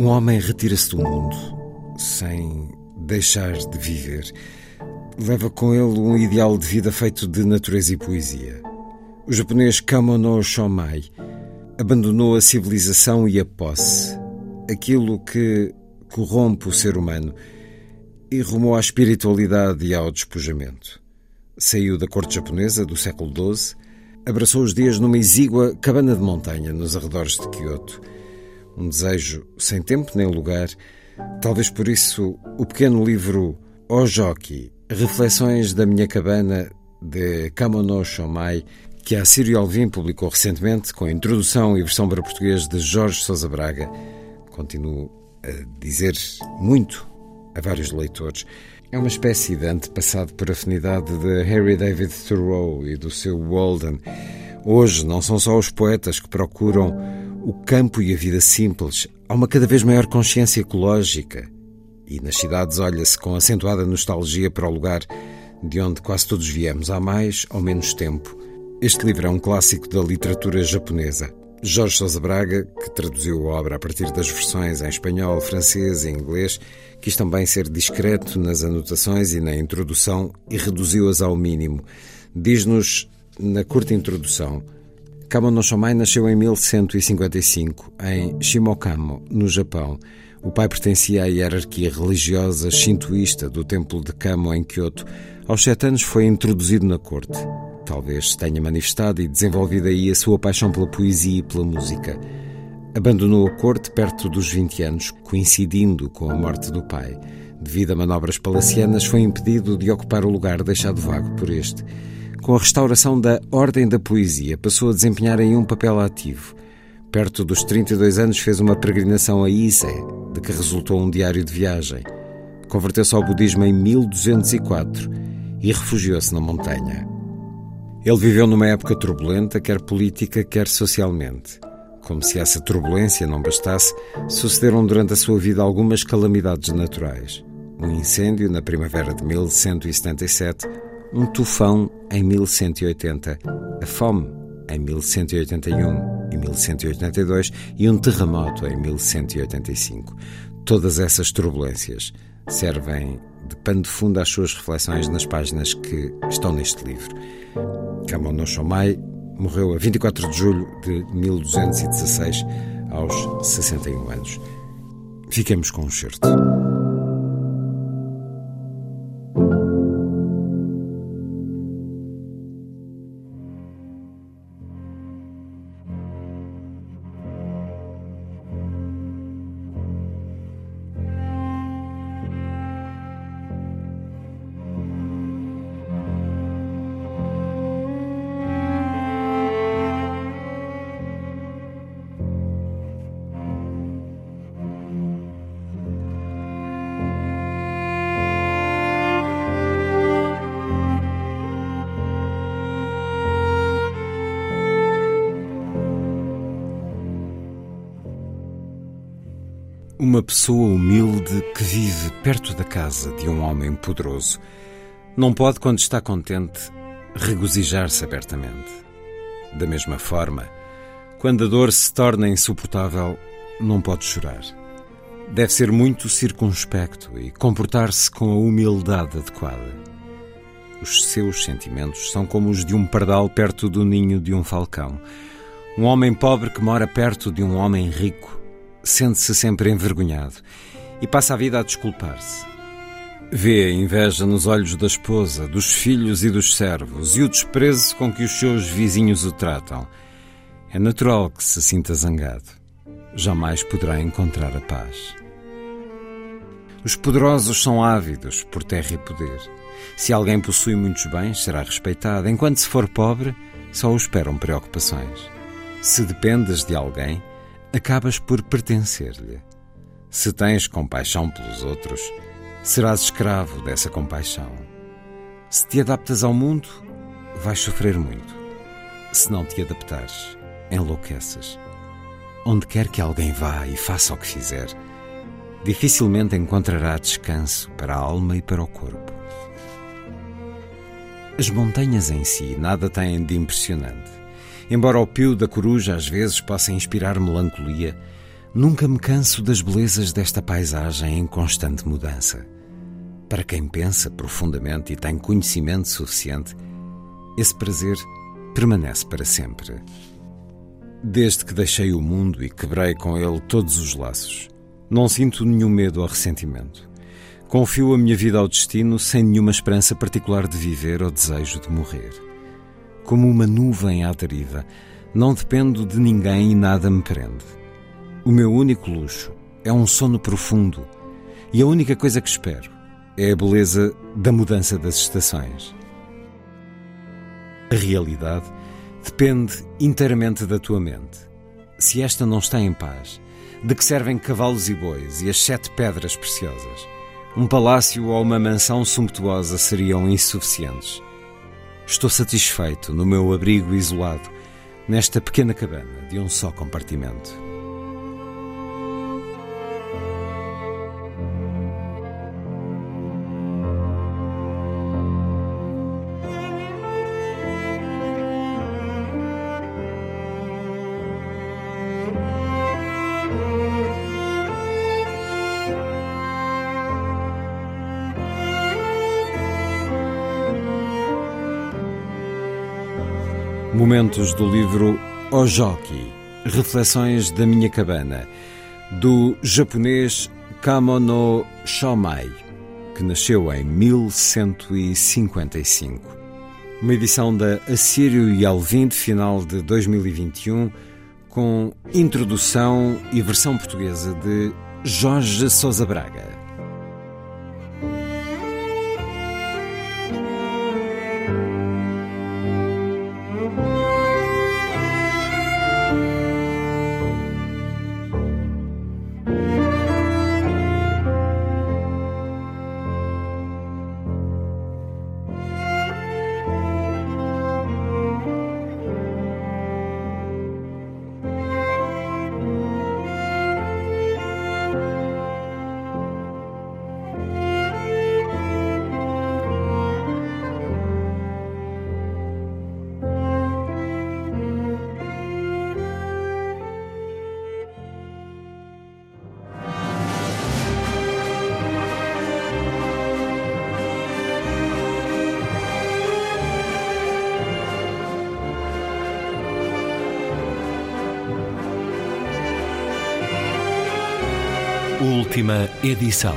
Um homem retira-se do mundo sem deixar de viver. Leva com ele um ideal de vida feito de natureza e poesia. O japonês Kamono Shomai abandonou a civilização e a posse, aquilo que corrompe o ser humano, e rumou à espiritualidade e ao despojamento. Saiu da corte japonesa do século XII, abraçou os dias numa exígua cabana de montanha nos arredores de Kyoto um desejo sem tempo nem lugar. Talvez por isso o pequeno livro Ojoki, Reflexões da Minha Cabana, de Kamono Shomai, que a Sírio Alvim publicou recentemente, com a introdução e versão para português de Jorge Sousa Braga, continuo a dizer muito a vários leitores. É uma espécie de antepassado por afinidade de Harry David Thoreau e do seu Walden. Hoje não são só os poetas que procuram o campo e a vida simples, há uma cada vez maior consciência ecológica. E nas cidades olha-se com acentuada nostalgia para o lugar de onde quase todos viemos há mais ou menos tempo. Este livro é um clássico da literatura japonesa. Jorge Sousa Braga, que traduziu a obra a partir das versões em espanhol, francês e inglês, quis também ser discreto nas anotações e na introdução e reduziu-as ao mínimo. Diz-nos, na curta introdução, Kamo no Shomai nasceu em 1155, em Shimokamo, no Japão. O pai pertencia à hierarquia religiosa shintoísta do templo de Kamo, em Kyoto. Aos sete anos foi introduzido na corte. Talvez tenha manifestado e desenvolvido aí a sua paixão pela poesia e pela música. Abandonou a corte perto dos 20 anos, coincidindo com a morte do pai. Devido a manobras palacianas, foi impedido de ocupar o lugar deixado vago por este. Com a restauração da Ordem da Poesia, passou a desempenhar aí um papel ativo. Perto dos 32 anos, fez uma peregrinação a Ise, de que resultou um diário de viagem. Converteu-se ao budismo em 1204 e refugiou-se na montanha. Ele viveu numa época turbulenta, quer política, quer socialmente. Como se essa turbulência não bastasse, sucederam durante a sua vida algumas calamidades naturais. Um incêndio na primavera de 1177 um tufão em 1180, a fome em 1181 e 1182 e um terremoto em 1185. Todas essas turbulências servem de pano de fundo às suas reflexões nas páginas que estão neste livro. Kamo no Shomai morreu a 24 de julho de 1216, aos 61 anos. Fiquemos com um certo. Uma pessoa humilde que vive perto da casa de um homem poderoso não pode, quando está contente, regozijar-se abertamente. Da mesma forma, quando a dor se torna insuportável, não pode chorar. Deve ser muito circunspecto e comportar-se com a humildade adequada. Os seus sentimentos são como os de um pardal perto do ninho de um falcão. Um homem pobre que mora perto de um homem rico sente-se sempre envergonhado e passa a vida a desculpar-se. Vê a inveja nos olhos da esposa, dos filhos e dos servos e o desprezo com que os seus vizinhos o tratam. É natural que se sinta zangado. Jamais poderá encontrar a paz. Os poderosos são ávidos por terra e poder. Se alguém possui muitos bens, será respeitado, enquanto se for pobre, só o esperam preocupações. Se dependes de alguém, acabas por pertencer-lhe. Se tens compaixão pelos outros, serás escravo dessa compaixão. Se te adaptas ao mundo, vais sofrer muito. Se não te adaptares, enlouqueces. Onde quer que alguém vá e faça o que fizer, dificilmente encontrará descanso para a alma e para o corpo. As montanhas em si nada têm de impressionante. Embora o pio da coruja às vezes possa inspirar melancolia, nunca me canso das belezas desta paisagem em constante mudança. Para quem pensa profundamente e tem conhecimento suficiente, esse prazer permanece para sempre. Desde que deixei o mundo e quebrei com ele todos os laços, não sinto nenhum medo ou ressentimento. Confio a minha vida ao destino sem nenhuma esperança particular de viver ou desejo de morrer. Como uma nuvem à deriva, não dependo de ninguém e nada me prende. O meu único luxo é um sono profundo e a única coisa que espero é a beleza da mudança das estações. A realidade depende inteiramente da tua mente. Se esta não está em paz, de que servem cavalos e bois e as sete pedras preciosas? Um palácio ou uma mansão sumptuosa seriam insuficientes. Estou satisfeito no meu abrigo isolado, nesta pequena cabana de um só compartimento. Momentos do livro Ojoki, Reflexões da Minha Cabana, do japonês Kamono Shomai, que nasceu em 1155. Uma edição da Assírio e Alvim de final de 2021, com introdução e versão portuguesa de Jorge Sousa Braga. Última edição.